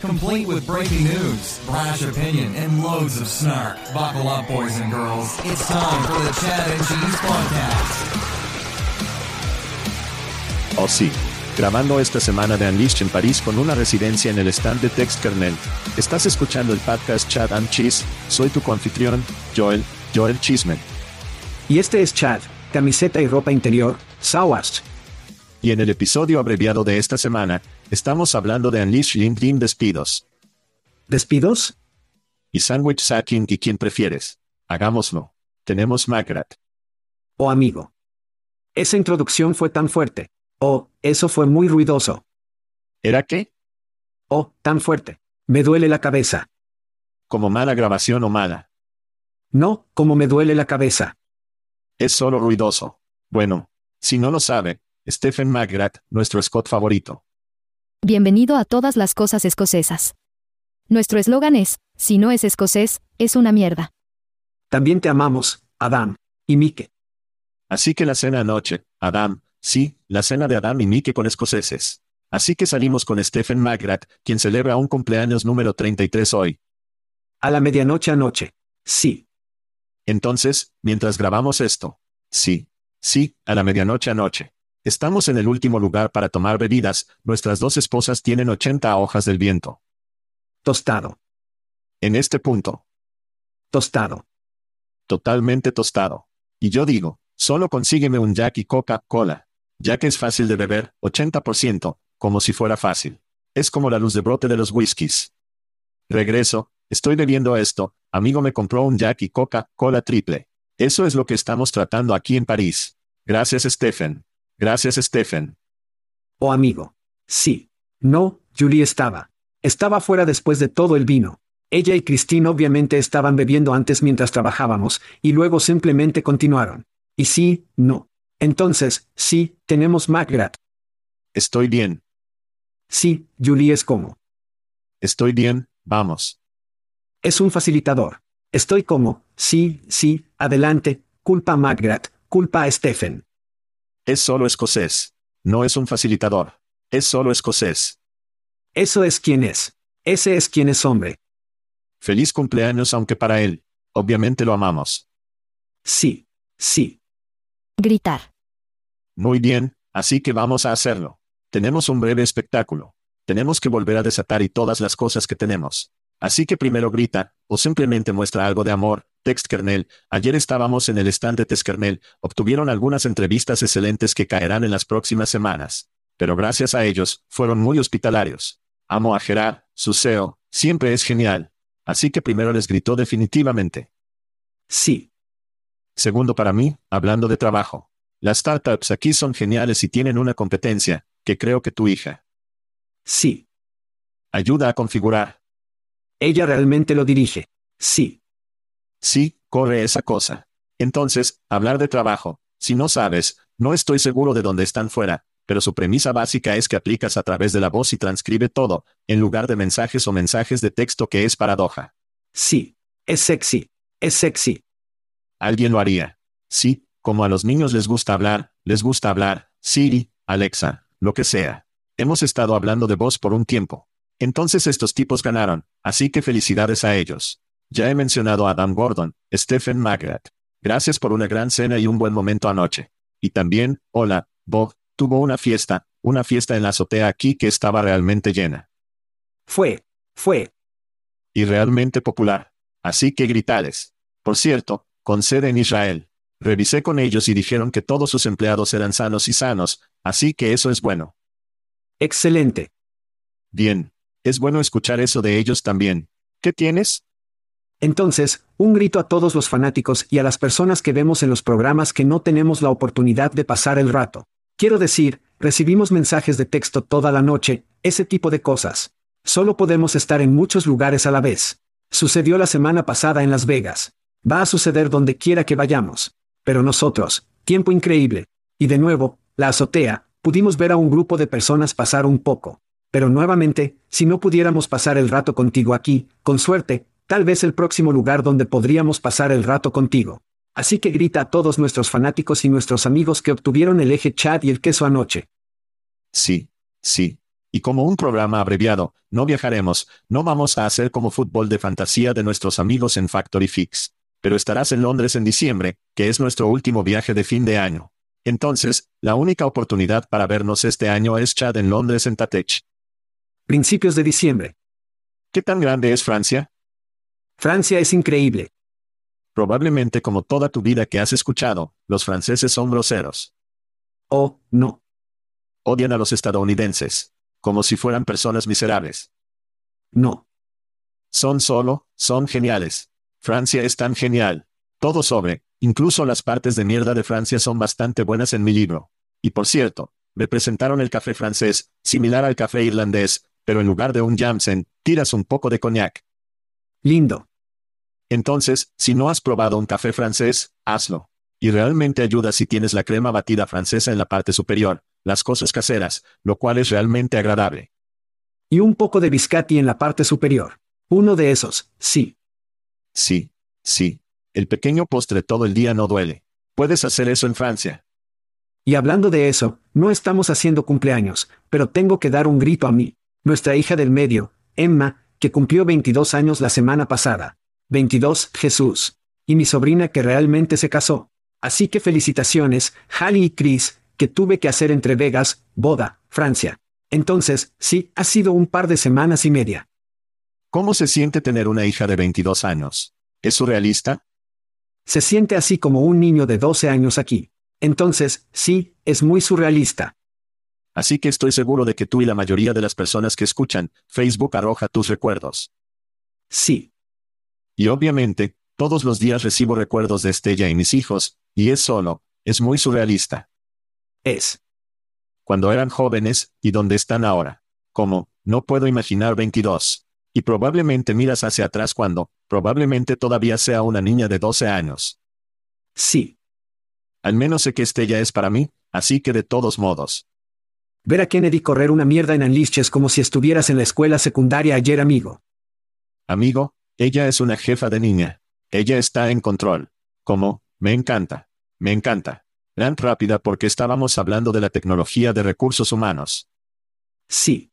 Complete with breaking news, brash opinion, and loads of snark. Buckle up, boys and girls. It's time for the Chad and Cheese Podcast. Oh, sí. grabando esta semana de Unleashed en París con una residencia en el stand de Text Kernel. Estás escuchando el podcast Chad and Cheese, soy tu confitrión, Joel, Joel Chisman. Y este es Chad, camiseta y ropa interior, Sawast. Y en el episodio abreviado de esta semana, estamos hablando de Unleashed LinkedIn despidos. ¿Despidos? Y Sandwich Sacking y quién prefieres. Hagámoslo. Tenemos Magrat. Oh amigo. Esa introducción fue tan fuerte. Oh, eso fue muy ruidoso. ¿Era qué? Oh, tan fuerte. Me duele la cabeza. ¿Como mala grabación o mala? No, como me duele la cabeza. Es solo ruidoso. Bueno, si no lo sabe, Stephen McGrath, nuestro Scott favorito. Bienvenido a todas las cosas escocesas. Nuestro eslogan es, si no es escocés, es una mierda. También te amamos, Adam. Y Mike. Así que la cena anoche, Adam, Sí, la cena de Adam y Mike con escoceses. Así que salimos con Stephen McGrath, quien celebra un cumpleaños número 33 hoy. A la medianoche anoche. Sí. Entonces, mientras grabamos esto. Sí. Sí, a la medianoche anoche. Estamos en el último lugar para tomar bebidas, nuestras dos esposas tienen 80 hojas del viento. Tostado. En este punto. Tostado. Totalmente tostado. Y yo digo, solo consígueme un Jack y Coca-Cola ya que es fácil de beber, 80%, como si fuera fácil. Es como la luz de brote de los whiskies. Regreso, estoy bebiendo esto, amigo me compró un Jack y Coca-Cola triple. Eso es lo que estamos tratando aquí en París. Gracias Stephen. Gracias Stephen. Oh amigo. Sí. No, Julie estaba. Estaba fuera después de todo el vino. Ella y Christine obviamente estaban bebiendo antes mientras trabajábamos, y luego simplemente continuaron. Y sí, no. Entonces, sí, tenemos McGrath. Estoy bien. Sí, Julie es como. Estoy bien, vamos. Es un facilitador. Estoy como, sí, sí, adelante, culpa a McGrath, culpa a Stephen. Es solo escocés. No es un facilitador. Es solo escocés. Eso es quien es. Ese es quien es hombre. Feliz cumpleaños aunque para él. Obviamente lo amamos. Sí, sí. Gritar. Muy bien, así que vamos a hacerlo. Tenemos un breve espectáculo. Tenemos que volver a desatar y todas las cosas que tenemos. Así que primero grita, o simplemente muestra algo de amor. Text Kernel, ayer estábamos en el stand de Text Kernel, obtuvieron algunas entrevistas excelentes que caerán en las próximas semanas. Pero gracias a ellos, fueron muy hospitalarios. Amo a Gerard, su CEO, siempre es genial. Así que primero les gritó definitivamente. Sí. Segundo para mí, hablando de trabajo. Las startups aquí son geniales y tienen una competencia, que creo que tu hija. Sí. Ayuda a configurar. Ella realmente lo dirige. Sí. Sí, corre esa cosa. Entonces, hablar de trabajo. Si no sabes, no estoy seguro de dónde están fuera, pero su premisa básica es que aplicas a través de la voz y transcribe todo, en lugar de mensajes o mensajes de texto que es paradoja. Sí. Es sexy. Es sexy. Alguien lo haría. Sí, como a los niños les gusta hablar, les gusta hablar, Siri, Alexa, lo que sea. Hemos estado hablando de voz por un tiempo. Entonces estos tipos ganaron, así que felicidades a ellos. Ya he mencionado a Adam Gordon, Stephen Magrat. Gracias por una gran cena y un buen momento anoche. Y también, hola, Bob, tuvo una fiesta, una fiesta en la azotea aquí que estaba realmente llena. Fue. Fue. Y realmente popular. Así que gritales. Por cierto, con sede en Israel. Revisé con ellos y dijeron que todos sus empleados eran sanos y sanos, así que eso es bueno. Excelente. Bien. Es bueno escuchar eso de ellos también. ¿Qué tienes? Entonces, un grito a todos los fanáticos y a las personas que vemos en los programas que no tenemos la oportunidad de pasar el rato. Quiero decir, recibimos mensajes de texto toda la noche, ese tipo de cosas. Solo podemos estar en muchos lugares a la vez. Sucedió la semana pasada en Las Vegas. Va a suceder donde quiera que vayamos. Pero nosotros, tiempo increíble. Y de nuevo, la azotea, pudimos ver a un grupo de personas pasar un poco. Pero nuevamente, si no pudiéramos pasar el rato contigo aquí, con suerte, tal vez el próximo lugar donde podríamos pasar el rato contigo. Así que grita a todos nuestros fanáticos y nuestros amigos que obtuvieron el eje chat y el queso anoche. Sí, sí. Y como un programa abreviado, no viajaremos, no vamos a hacer como fútbol de fantasía de nuestros amigos en Factory Fix. Pero estarás en Londres en diciembre, que es nuestro último viaje de fin de año. Entonces, la única oportunidad para vernos este año es Chad en Londres en Tatech. Principios de diciembre. ¿Qué tan grande es Francia? Francia es increíble. Probablemente como toda tu vida que has escuchado, los franceses son groseros. Oh, no. Odian a los estadounidenses. Como si fueran personas miserables. No. Son solo, son geniales. Francia es tan genial. Todo sobre, incluso las partes de mierda de Francia son bastante buenas en mi libro. Y por cierto, me presentaron el café francés, similar al café irlandés, pero en lugar de un Jamsen, tiras un poco de coñac. Lindo. Entonces, si no has probado un café francés, hazlo. Y realmente ayuda si tienes la crema batida francesa en la parte superior, las cosas caseras, lo cual es realmente agradable. Y un poco de biscati en la parte superior. Uno de esos, sí. Sí, sí. El pequeño postre todo el día no duele. Puedes hacer eso en Francia. Y hablando de eso, no estamos haciendo cumpleaños, pero tengo que dar un grito a mí. Nuestra hija del medio, Emma, que cumplió 22 años la semana pasada. 22, Jesús. Y mi sobrina que realmente se casó. Así que felicitaciones, Hallie y Chris, que tuve que hacer entre Vegas, boda, Francia. Entonces, sí, ha sido un par de semanas y media. ¿Cómo se siente tener una hija de 22 años? ¿Es surrealista? Se siente así como un niño de 12 años aquí. Entonces, sí, es muy surrealista. Así que estoy seguro de que tú y la mayoría de las personas que escuchan, Facebook arroja tus recuerdos. Sí. Y obviamente, todos los días recibo recuerdos de Estella y mis hijos, y es solo, es muy surrealista. Es. Cuando eran jóvenes, y dónde están ahora. Como, no puedo imaginar 22. Y probablemente miras hacia atrás cuando, probablemente todavía sea una niña de 12 años. Sí. Al menos sé que Estella es para mí, así que de todos modos. Ver a Kennedy correr una mierda en Unleashed como si estuvieras en la escuela secundaria ayer, amigo. Amigo, ella es una jefa de niña. Ella está en control. Como, me encanta. Me encanta. Tan rápida porque estábamos hablando de la tecnología de recursos humanos. Sí.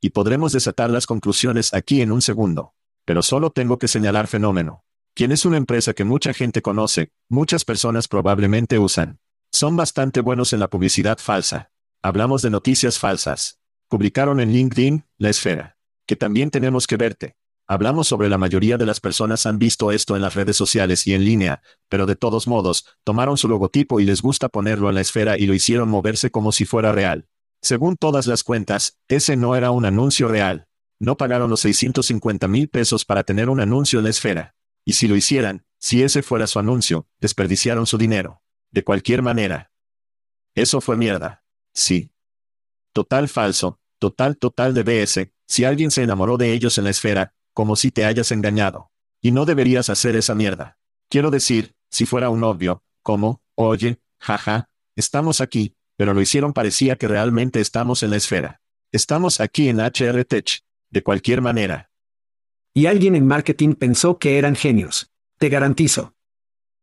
Y podremos desatar las conclusiones aquí en un segundo. Pero solo tengo que señalar fenómeno. Quien es una empresa que mucha gente conoce, muchas personas probablemente usan. Son bastante buenos en la publicidad falsa. Hablamos de noticias falsas. Publicaron en LinkedIn, La Esfera. Que también tenemos que verte. Hablamos sobre la mayoría de las personas han visto esto en las redes sociales y en línea, pero de todos modos, tomaron su logotipo y les gusta ponerlo en la esfera y lo hicieron moverse como si fuera real. Según todas las cuentas, ese no era un anuncio real. No pagaron los 650 mil pesos para tener un anuncio en la esfera. Y si lo hicieran, si ese fuera su anuncio, desperdiciaron su dinero. De cualquier manera. Eso fue mierda. Sí. Total falso, total total de BS, si alguien se enamoró de ellos en la esfera, como si te hayas engañado. Y no deberías hacer esa mierda. Quiero decir, si fuera un obvio, como, oye, jaja, estamos aquí, pero lo hicieron parecía que realmente estamos en la esfera. Estamos aquí en HR Tech. De cualquier manera. Y alguien en marketing pensó que eran genios. Te garantizo.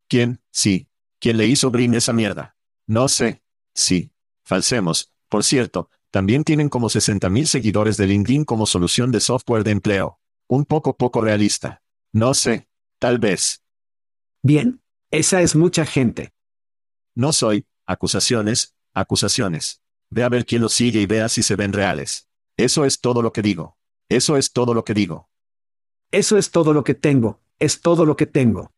¿Quién? Sí. ¿Quién le hizo Green esa mierda? No sé. Sí. Falsemos. Por cierto, también tienen como 60.000 seguidores de LinkedIn como solución de software de empleo. Un poco poco realista. No sé. Tal vez. Bien. Esa es mucha gente. No soy. Acusaciones. Acusaciones. Ve a ver quién lo sigue y vea si se ven reales. Eso es todo lo que digo. Eso es todo lo que digo. Eso es todo lo que tengo. Es todo lo que tengo.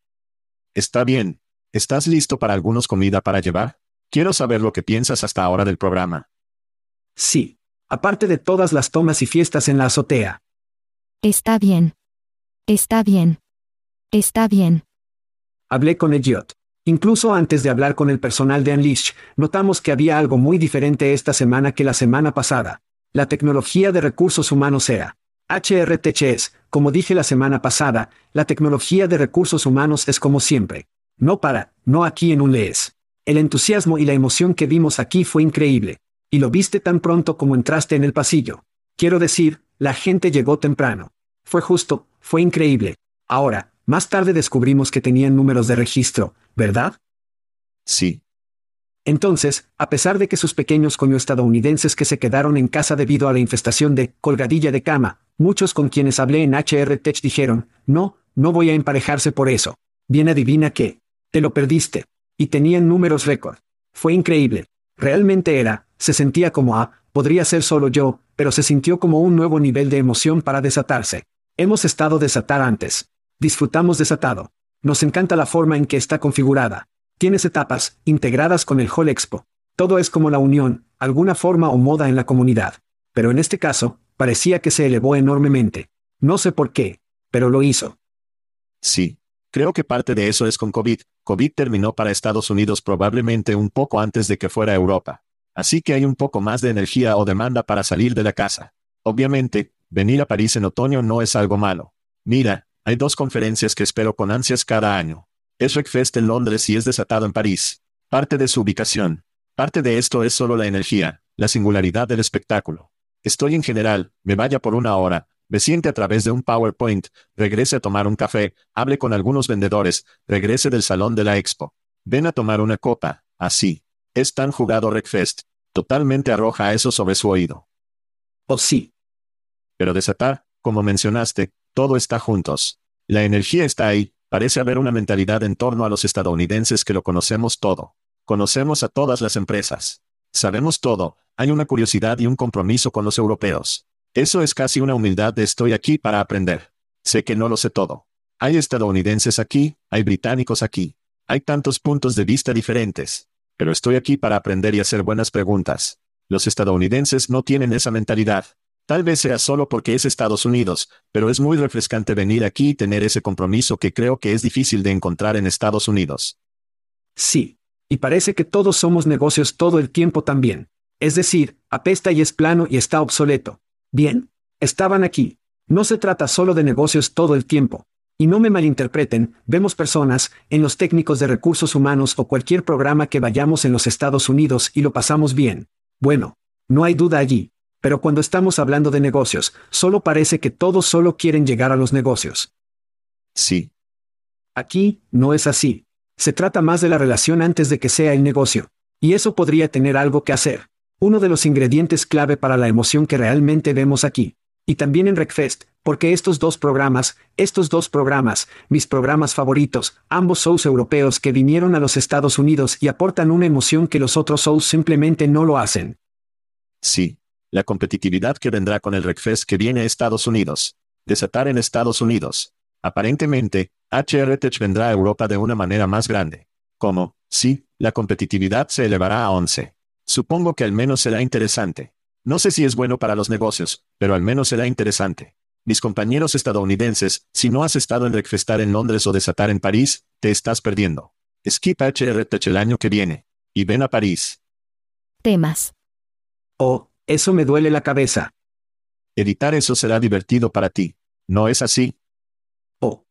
Está bien. ¿Estás listo para algunos comida para llevar? Quiero saber lo que piensas hasta ahora del programa. Sí. Aparte de todas las tomas y fiestas en la azotea. Está bien. Está bien. Está bien. Hablé con Elliot. Incluso antes de hablar con el personal de Unleash, notamos que había algo muy diferente esta semana que la semana pasada. La tecnología de recursos humanos era. HRTCS, como dije la semana pasada, la tecnología de recursos humanos es como siempre. No para, no aquí en un LES. El entusiasmo y la emoción que vimos aquí fue increíble. Y lo viste tan pronto como entraste en el pasillo. Quiero decir, la gente llegó temprano. Fue justo, fue increíble. Ahora, más tarde descubrimos que tenían números de registro, ¿verdad? Sí. Entonces, a pesar de que sus pequeños estadounidenses que se quedaron en casa debido a la infestación de colgadilla de cama, muchos con quienes hablé en HR Tech dijeron, no, no voy a emparejarse por eso. Bien adivina que, te lo perdiste. Y tenían números récord. Fue increíble. Realmente era, se sentía como a, podría ser solo yo, pero se sintió como un nuevo nivel de emoción para desatarse. Hemos estado desatar antes. Disfrutamos desatado. Nos encanta la forma en que está configurada. Tienes etapas, integradas con el Hall Expo. Todo es como la unión, alguna forma o moda en la comunidad. Pero en este caso, parecía que se elevó enormemente. No sé por qué, pero lo hizo. Sí. Creo que parte de eso es con COVID. COVID terminó para Estados Unidos probablemente un poco antes de que fuera Europa. Así que hay un poco más de energía o demanda para salir de la casa. Obviamente, venir a París en otoño no es algo malo. Mira, hay dos conferencias que espero con ansias cada año. Es Wreckfest en Londres y es desatado en París. Parte de su ubicación. Parte de esto es solo la energía, la singularidad del espectáculo. Estoy en general, me vaya por una hora, me siente a través de un PowerPoint, regrese a tomar un café, hable con algunos vendedores, regrese del salón de la expo. Ven a tomar una copa, así. Es tan jugado Wreckfest. Totalmente arroja eso sobre su oído. Oh sí. Pero desatar, como mencionaste, todo está juntos. La energía está ahí, Parece haber una mentalidad en torno a los estadounidenses que lo conocemos todo. Conocemos a todas las empresas. Sabemos todo, hay una curiosidad y un compromiso con los europeos. Eso es casi una humildad de estoy aquí para aprender. Sé que no lo sé todo. Hay estadounidenses aquí, hay británicos aquí. Hay tantos puntos de vista diferentes. Pero estoy aquí para aprender y hacer buenas preguntas. Los estadounidenses no tienen esa mentalidad. Tal vez sea solo porque es Estados Unidos, pero es muy refrescante venir aquí y tener ese compromiso que creo que es difícil de encontrar en Estados Unidos. Sí. Y parece que todos somos negocios todo el tiempo también. Es decir, apesta y es plano y está obsoleto. Bien. Estaban aquí. No se trata solo de negocios todo el tiempo. Y no me malinterpreten, vemos personas, en los técnicos de recursos humanos o cualquier programa que vayamos en los Estados Unidos y lo pasamos bien. Bueno, no hay duda allí. Pero cuando estamos hablando de negocios, solo parece que todos solo quieren llegar a los negocios. Sí. Aquí, no es así. Se trata más de la relación antes de que sea el negocio. Y eso podría tener algo que hacer. Uno de los ingredientes clave para la emoción que realmente vemos aquí. Y también en Recfest, porque estos dos programas, estos dos programas, mis programas favoritos, ambos shows europeos que vinieron a los Estados Unidos y aportan una emoción que los otros shows simplemente no lo hacen. Sí la competitividad que vendrá con el Recfest que viene a Estados Unidos. Desatar en Estados Unidos. Aparentemente, HRTech vendrá a Europa de una manera más grande. Como, sí, la competitividad se elevará a 11. Supongo que al menos será interesante. No sé si es bueno para los negocios, pero al menos será interesante. Mis compañeros estadounidenses, si no has estado en Recfestar en Londres o desatar en París, te estás perdiendo. Skip HRTech el año que viene. Y ven a París. Temas. Oh, Eso me duele la cabeza. Editar eso será divertido para ti. ¿No es así? Oh.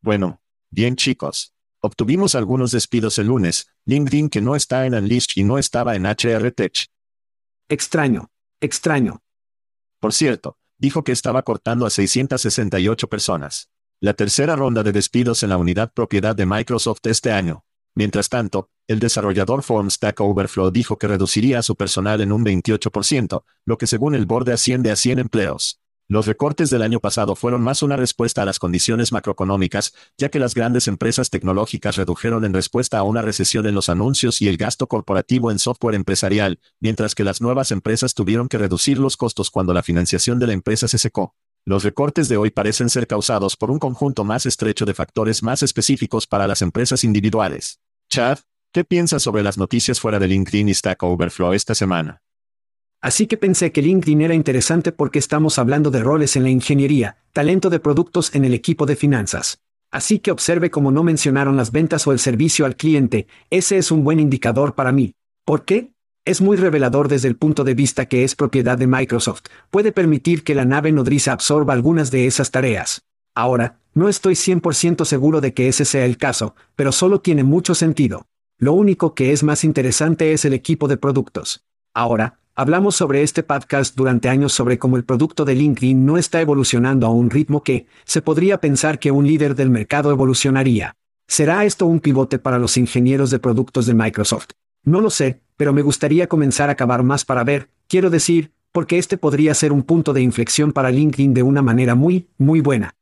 Bueno, bien chicos. Obtuvimos algunos despidos el lunes, LinkedIn que no está en Unleashed y no estaba en HR Tech. Extraño. Extraño. Por cierto, dijo que estaba cortando a 668 personas. La tercera ronda de despidos en la unidad propiedad de Microsoft este año. Mientras tanto, el desarrollador Form Stack Overflow dijo que reduciría a su personal en un 28%, lo que según el borde asciende a 100 empleos. Los recortes del año pasado fueron más una respuesta a las condiciones macroeconómicas, ya que las grandes empresas tecnológicas redujeron en respuesta a una recesión en los anuncios y el gasto corporativo en software empresarial, mientras que las nuevas empresas tuvieron que reducir los costos cuando la financiación de la empresa se secó. Los recortes de hoy parecen ser causados por un conjunto más estrecho de factores más específicos para las empresas individuales. Chad, ¿qué piensas sobre las noticias fuera de LinkedIn y Stack Overflow esta semana? Así que pensé que LinkedIn era interesante porque estamos hablando de roles en la ingeniería, talento de productos en el equipo de finanzas. Así que observe cómo no mencionaron las ventas o el servicio al cliente, ese es un buen indicador para mí. ¿Por qué? Es muy revelador desde el punto de vista que es propiedad de Microsoft, puede permitir que la nave nodriza absorba algunas de esas tareas. Ahora, no estoy 100% seguro de que ese sea el caso, pero solo tiene mucho sentido. Lo único que es más interesante es el equipo de productos. Ahora, Hablamos sobre este podcast durante años sobre cómo el producto de LinkedIn no está evolucionando a un ritmo que, se podría pensar que un líder del mercado evolucionaría. ¿Será esto un pivote para los ingenieros de productos de Microsoft? No lo sé, pero me gustaría comenzar a acabar más para ver, quiero decir, porque este podría ser un punto de inflexión para LinkedIn de una manera muy, muy buena.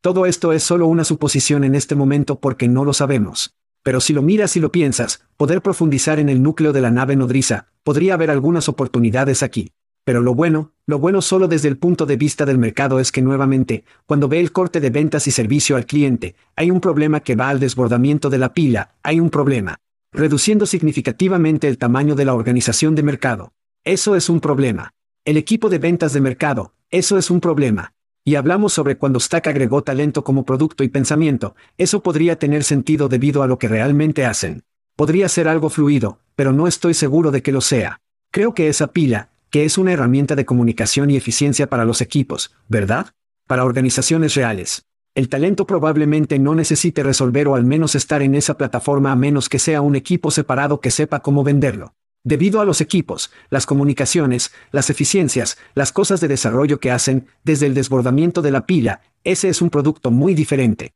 Todo esto es solo una suposición en este momento porque no lo sabemos. Pero si lo miras y lo piensas, poder profundizar en el núcleo de la nave nodriza, podría haber algunas oportunidades aquí. Pero lo bueno, lo bueno solo desde el punto de vista del mercado es que nuevamente, cuando ve el corte de ventas y servicio al cliente, hay un problema que va al desbordamiento de la pila, hay un problema. Reduciendo significativamente el tamaño de la organización de mercado. Eso es un problema. El equipo de ventas de mercado, eso es un problema. Y hablamos sobre cuando Stack agregó talento como producto y pensamiento, eso podría tener sentido debido a lo que realmente hacen. Podría ser algo fluido, pero no estoy seguro de que lo sea. Creo que esa pila, que es una herramienta de comunicación y eficiencia para los equipos, ¿verdad? Para organizaciones reales. El talento probablemente no necesite resolver o al menos estar en esa plataforma a menos que sea un equipo separado que sepa cómo venderlo. Debido a los equipos, las comunicaciones, las eficiencias, las cosas de desarrollo que hacen, desde el desbordamiento de la pila, ese es un producto muy diferente.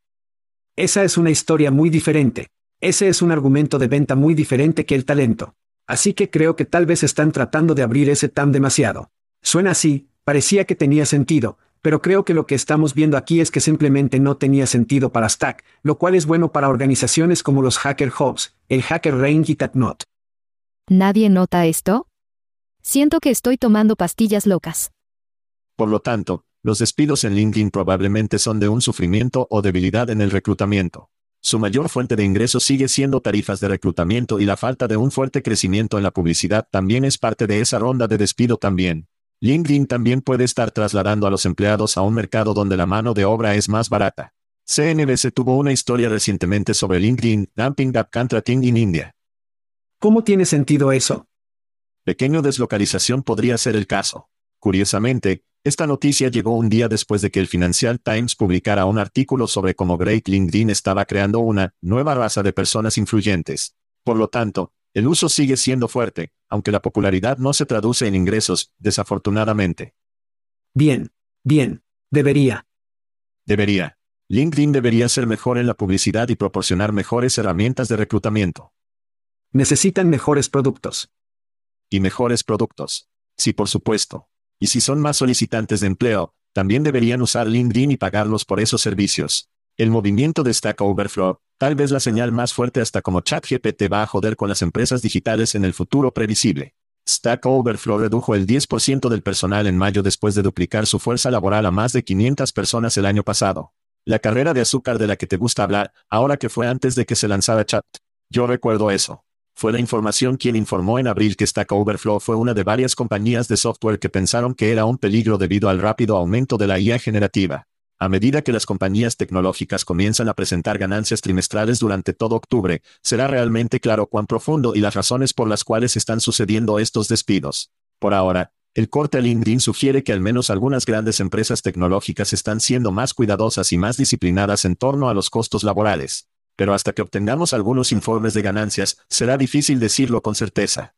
Esa es una historia muy diferente. Ese es un argumento de venta muy diferente que el talento. Así que creo que tal vez están tratando de abrir ese TAM demasiado. Suena así, parecía que tenía sentido, pero creo que lo que estamos viendo aquí es que simplemente no tenía sentido para Stack, lo cual es bueno para organizaciones como los Hacker Hubs, el Hacker Range y Tatnot. ¿Nadie nota esto? Siento que estoy tomando pastillas locas. Por lo tanto, los despidos en LinkedIn probablemente son de un sufrimiento o debilidad en el reclutamiento. Su mayor fuente de ingresos sigue siendo tarifas de reclutamiento y la falta de un fuerte crecimiento en la publicidad también es parte de esa ronda de despido también. LinkedIn también puede estar trasladando a los empleados a un mercado donde la mano de obra es más barata. CNBC tuvo una historia recientemente sobre LinkedIn, Dumping Up Contracting in India. ¿Cómo tiene sentido eso? Pequeño deslocalización podría ser el caso. Curiosamente, esta noticia llegó un día después de que el Financial Times publicara un artículo sobre cómo Great LinkedIn estaba creando una nueva raza de personas influyentes. Por lo tanto, el uso sigue siendo fuerte, aunque la popularidad no se traduce en ingresos, desafortunadamente. Bien, bien, debería. Debería. LinkedIn debería ser mejor en la publicidad y proporcionar mejores herramientas de reclutamiento. Necesitan mejores productos. Y mejores productos. Sí, por supuesto. Y si son más solicitantes de empleo, también deberían usar LinkedIn y pagarlos por esos servicios. El movimiento de Stack Overflow, tal vez la señal más fuerte hasta como ChatGPT va a joder con las empresas digitales en el futuro previsible. Stack Overflow redujo el 10% del personal en mayo después de duplicar su fuerza laboral a más de 500 personas el año pasado. La carrera de azúcar de la que te gusta hablar, ahora que fue antes de que se lanzara Chat. Yo recuerdo eso. Fue la información quien informó en abril que Stack Overflow fue una de varias compañías de software que pensaron que era un peligro debido al rápido aumento de la IA generativa. A medida que las compañías tecnológicas comienzan a presentar ganancias trimestrales durante todo octubre, será realmente claro cuán profundo y las razones por las cuales están sucediendo estos despidos. Por ahora, el corte LinkedIn sugiere que al menos algunas grandes empresas tecnológicas están siendo más cuidadosas y más disciplinadas en torno a los costos laborales. Pero hasta que obtengamos algunos informes de ganancias, será difícil decirlo con certeza.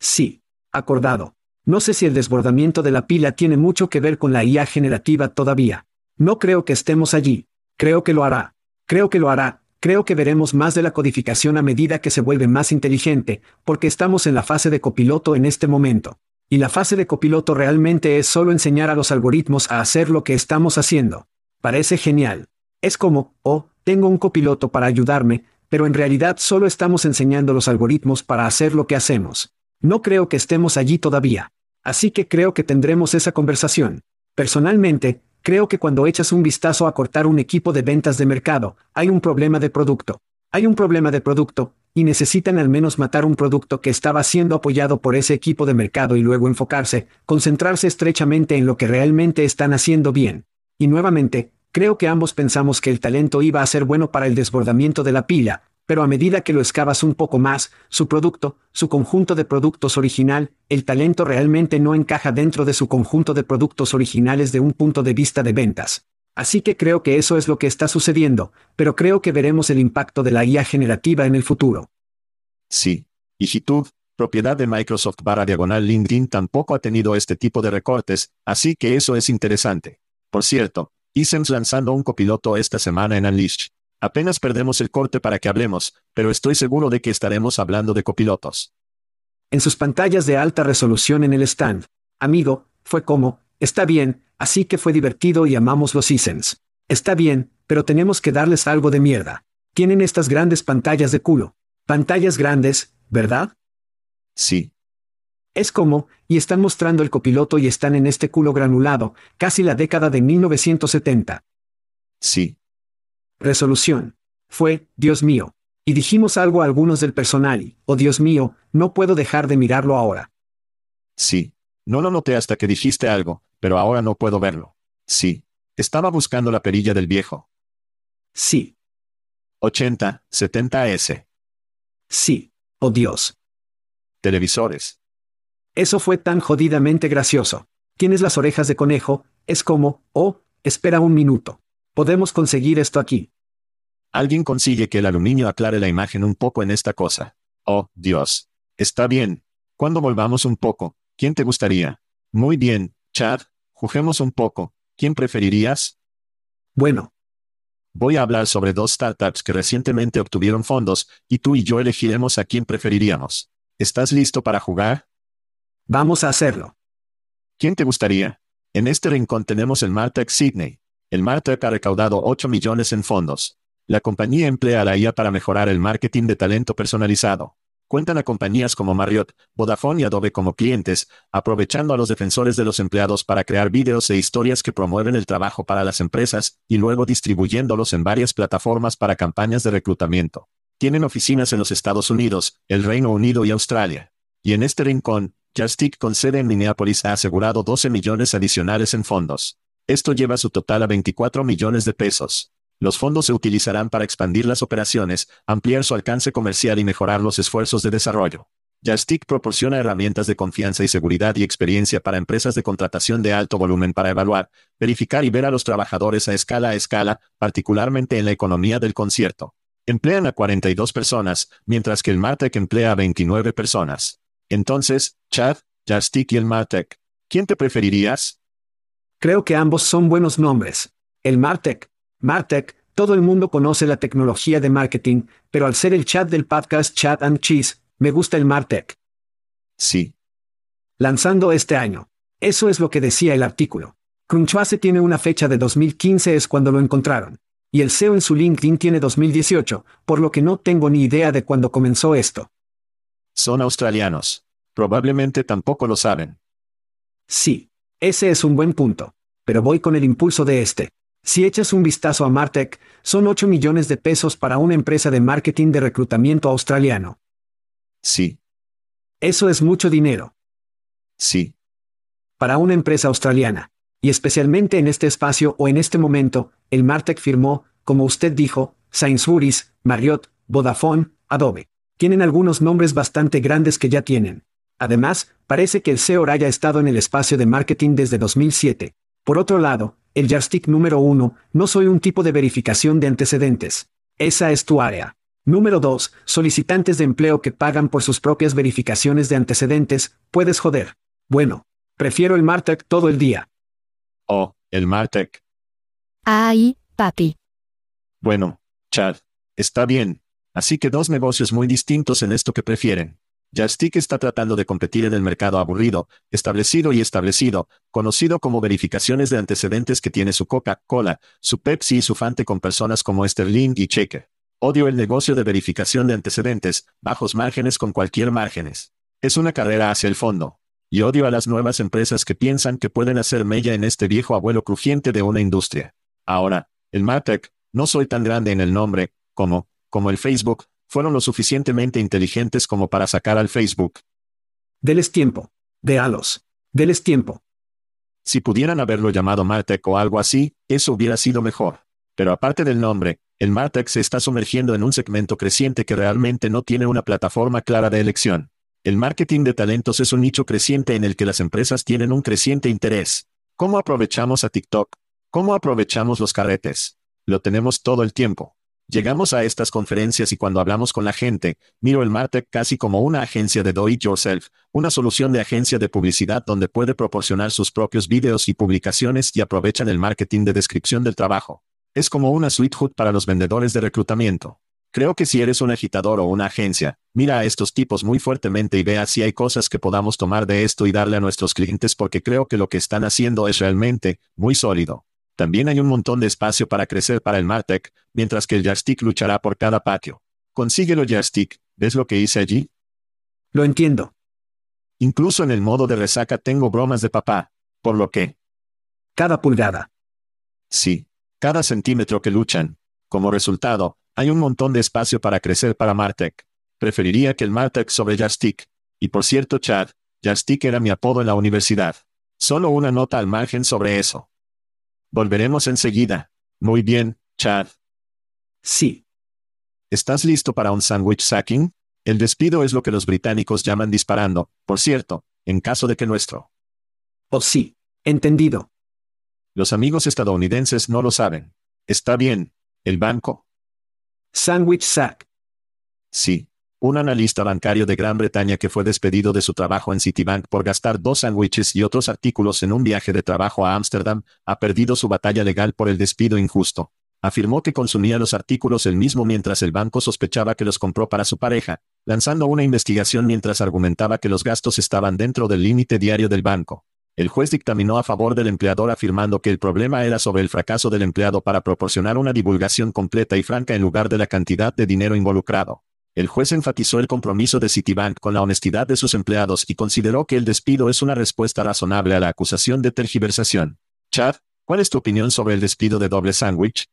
Sí. Acordado. No sé si el desbordamiento de la pila tiene mucho que ver con la IA generativa todavía. No creo que estemos allí. Creo que lo hará. Creo que lo hará. Creo que veremos más de la codificación a medida que se vuelve más inteligente, porque estamos en la fase de copiloto en este momento. Y la fase de copiloto realmente es solo enseñar a los algoritmos a hacer lo que estamos haciendo. Parece genial. Es como, oh, tengo un copiloto para ayudarme, pero en realidad solo estamos enseñando los algoritmos para hacer lo que hacemos. No creo que estemos allí todavía. Así que creo que tendremos esa conversación. Personalmente, creo que cuando echas un vistazo a cortar un equipo de ventas de mercado, hay un problema de producto. Hay un problema de producto, y necesitan al menos matar un producto que estaba siendo apoyado por ese equipo de mercado y luego enfocarse, concentrarse estrechamente en lo que realmente están haciendo bien. Y nuevamente, creo que ambos pensamos que el talento iba a ser bueno para el desbordamiento de la pila, pero a medida que lo excavas un poco más, su producto, su conjunto de productos original, el talento realmente no encaja dentro de su conjunto de productos originales de un punto de vista de ventas. Así que creo que eso es lo que está sucediendo, pero creo que veremos el impacto de la IA generativa en el futuro. Sí. Y YouTube, propiedad de Microsoft barra diagonal LinkedIn tampoco ha tenido este tipo de recortes, así que eso es interesante. Por cierto, Isems lanzando un copiloto esta semana en Unleashed. Apenas perdemos el corte para que hablemos, pero estoy seguro de que estaremos hablando de copilotos. En sus pantallas de alta resolución en el stand, amigo, fue como, está bien, así que fue divertido y amamos los Isens. Está bien, pero tenemos que darles algo de mierda. Tienen estas grandes pantallas de culo. Pantallas grandes, ¿verdad? Sí. Es como, y están mostrando el copiloto y están en este culo granulado, casi la década de 1970. Sí. Resolución. Fue, Dios mío. Y dijimos algo a algunos del personal y, oh Dios mío, no puedo dejar de mirarlo ahora. Sí. No lo noté hasta que dijiste algo, pero ahora no puedo verlo. Sí. Estaba buscando la perilla del viejo. Sí. 80, 70S. Sí. Oh Dios. Televisores. Eso fue tan jodidamente gracioso. Tienes las orejas de conejo, es como, oh, espera un minuto. Podemos conseguir esto aquí. Alguien consigue que el aluminio aclare la imagen un poco en esta cosa. Oh, Dios. Está bien. Cuando volvamos un poco, ¿quién te gustaría? Muy bien, Chad, juguemos un poco. ¿Quién preferirías? Bueno. Voy a hablar sobre dos startups que recientemente obtuvieron fondos, y tú y yo elegiremos a quién preferiríamos. ¿Estás listo para jugar? Vamos a hacerlo. ¿Quién te gustaría? En este rincón tenemos el Martech Sydney. El Martech ha recaudado 8 millones en fondos. La compañía emplea la IA para mejorar el marketing de talento personalizado. Cuentan a compañías como Marriott, Vodafone y Adobe como clientes, aprovechando a los defensores de los empleados para crear vídeos e historias que promueven el trabajo para las empresas, y luego distribuyéndolos en varias plataformas para campañas de reclutamiento. Tienen oficinas en los Estados Unidos, el Reino Unido y Australia. Y en este rincón, Jastic con sede en Minneapolis ha asegurado 12 millones adicionales en fondos. Esto lleva su total a 24 millones de pesos. Los fondos se utilizarán para expandir las operaciones, ampliar su alcance comercial y mejorar los esfuerzos de desarrollo. Jastic proporciona herramientas de confianza y seguridad y experiencia para empresas de contratación de alto volumen para evaluar, verificar y ver a los trabajadores a escala a escala, particularmente en la economía del concierto. Emplean a 42 personas, mientras que el Martech emplea a 29 personas. Entonces, Chad, Jastic y el Martech. ¿Quién te preferirías? Creo que ambos son buenos nombres. El Martech. Martech, todo el mundo conoce la tecnología de marketing, pero al ser el chat del podcast Chat and Cheese, me gusta el Martech. Sí. Lanzando este año. Eso es lo que decía el artículo. Crunchbase tiene una fecha de 2015 es cuando lo encontraron. Y el SEO en su LinkedIn tiene 2018, por lo que no tengo ni idea de cuándo comenzó esto. Son australianos. Probablemente tampoco lo saben. Sí. Ese es un buen punto. Pero voy con el impulso de este. Si echas un vistazo a Martech, son 8 millones de pesos para una empresa de marketing de reclutamiento australiano. Sí. Eso es mucho dinero. Sí. Para una empresa australiana. Y especialmente en este espacio o en este momento, el Martech firmó, como usted dijo, Sainsbury's, Marriott, Vodafone, Adobe. Tienen algunos nombres bastante grandes que ya tienen. Además, parece que el CEO haya estado en el espacio de marketing desde 2007. Por otro lado, el yardstick número uno, no soy un tipo de verificación de antecedentes. Esa es tu área. Número 2. Solicitantes de empleo que pagan por sus propias verificaciones de antecedentes, puedes joder. Bueno, prefiero el Martech todo el día. Oh, el Martech. Ay, papi. Bueno, Chad. Está bien. Así que dos negocios muy distintos en esto que prefieren. Jastic está tratando de competir en el mercado aburrido, establecido y establecido, conocido como verificaciones de antecedentes que tiene su Coca-Cola, su Pepsi y su Fante con personas como Sterling y Checker. Odio el negocio de verificación de antecedentes, bajos márgenes con cualquier márgenes. Es una carrera hacia el fondo. Y odio a las nuevas empresas que piensan que pueden hacer mella en este viejo abuelo crujiente de una industria. Ahora, el Martech, no soy tan grande en el nombre, como, como el Facebook, fueron lo suficientemente inteligentes como para sacar al Facebook. Deles tiempo. Déalos. Deles tiempo. Si pudieran haberlo llamado Martech o algo así, eso hubiera sido mejor. Pero aparte del nombre, el Martech se está sumergiendo en un segmento creciente que realmente no tiene una plataforma clara de elección. El marketing de talentos es un nicho creciente en el que las empresas tienen un creciente interés. ¿Cómo aprovechamos a TikTok? ¿Cómo aprovechamos los carretes? Lo tenemos todo el tiempo. Llegamos a estas conferencias y cuando hablamos con la gente, miro el Martech casi como una agencia de do it yourself, una solución de agencia de publicidad donde puede proporcionar sus propios videos y publicaciones y aprovechan el marketing de descripción del trabajo. Es como una suite para los vendedores de reclutamiento. Creo que si eres un agitador o una agencia, mira a estos tipos muy fuertemente y vea si hay cosas que podamos tomar de esto y darle a nuestros clientes porque creo que lo que están haciendo es realmente muy sólido. También hay un montón de espacio para crecer para el Martech, mientras que el Yardstick luchará por cada patio. Consíguelo Yardstick, ¿ves lo que hice allí? Lo entiendo. Incluso en el modo de resaca tengo bromas de papá, por lo que... Cada pulgada. Sí, cada centímetro que luchan. Como resultado, hay un montón de espacio para crecer para Martech. Preferiría que el Martech sobre Yardstick. Y por cierto, Chad, Yardstick era mi apodo en la universidad. Solo una nota al margen sobre eso. Volveremos enseguida. Muy bien, Chad. Sí. ¿Estás listo para un sandwich sacking? El despido es lo que los británicos llaman disparando, por cierto, en caso de que nuestro. Oh sí. Entendido. Los amigos estadounidenses no lo saben. Está bien. ¿El banco? Sandwich sack. Sí. Un analista bancario de Gran Bretaña que fue despedido de su trabajo en Citibank por gastar dos sándwiches y otros artículos en un viaje de trabajo a Ámsterdam, ha perdido su batalla legal por el despido injusto. Afirmó que consumía los artículos él mismo mientras el banco sospechaba que los compró para su pareja, lanzando una investigación mientras argumentaba que los gastos estaban dentro del límite diario del banco. El juez dictaminó a favor del empleador afirmando que el problema era sobre el fracaso del empleado para proporcionar una divulgación completa y franca en lugar de la cantidad de dinero involucrado. El juez enfatizó el compromiso de Citibank con la honestidad de sus empleados y consideró que el despido es una respuesta razonable a la acusación de tergiversación. Chad, ¿cuál es tu opinión sobre el despido de doble sándwich?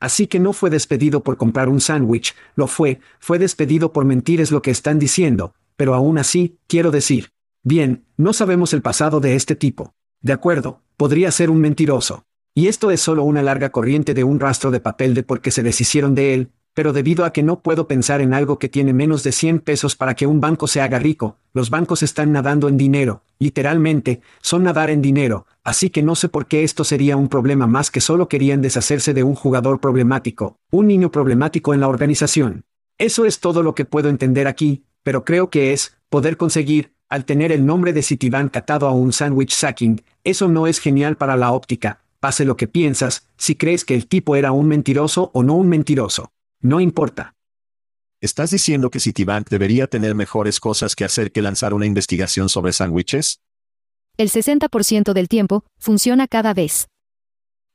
Así que no fue despedido por comprar un sándwich, lo fue, fue despedido por mentir es lo que están diciendo, pero aún así, quiero decir. Bien, no sabemos el pasado de este tipo. De acuerdo, podría ser un mentiroso. Y esto es solo una larga corriente de un rastro de papel de por qué se deshicieron de él, pero debido a que no puedo pensar en algo que tiene menos de 100 pesos para que un banco se haga rico, los bancos están nadando en dinero, literalmente, son nadar en dinero, así que no sé por qué esto sería un problema más que solo querían deshacerse de un jugador problemático, un niño problemático en la organización. Eso es todo lo que puedo entender aquí, pero creo que es, poder conseguir, al tener el nombre de Citibank atado a un sandwich sacking, eso no es genial para la óptica, pase lo que piensas, si crees que el tipo era un mentiroso o no un mentiroso. No importa. ¿Estás diciendo que Citibank debería tener mejores cosas que hacer que lanzar una investigación sobre sándwiches? El 60% del tiempo, funciona cada vez.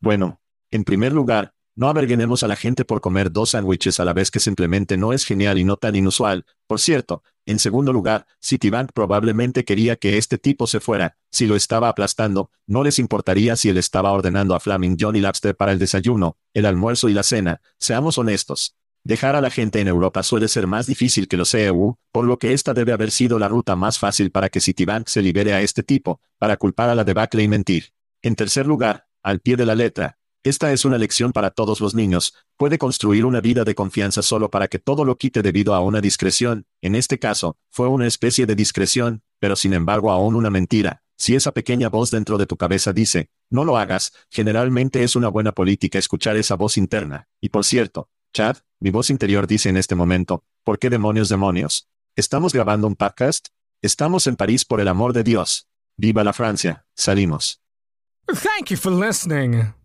Bueno, en primer lugar, no averguenemos a la gente por comer dos sándwiches a la vez que simplemente no es genial y no tan inusual. Por cierto, en segundo lugar, Citibank probablemente quería que este tipo se fuera. Si lo estaba aplastando, no les importaría si él estaba ordenando a Flaming Johnny Labster para el desayuno, el almuerzo y la cena. Seamos honestos. Dejar a la gente en Europa suele ser más difícil que los EU, por lo que esta debe haber sido la ruta más fácil para que Citibank se libere a este tipo, para culpar a la debacle y mentir. En tercer lugar, al pie de la letra, Esta es una lección para todos los niños. Puede construir una vida de confianza solo para que todo lo quite debido a una discreción. En este caso, fue una especie de discreción, pero sin embargo aún una mentira. Si esa pequeña voz dentro de tu cabeza dice, no lo hagas, generalmente es una buena política escuchar esa voz interna. Y por cierto, Chad, mi voz interior dice en este momento, ¿por qué demonios demonios? ¿Estamos grabando un podcast? Estamos en París por el amor de Dios. Viva la Francia. Salimos. Thank you for listening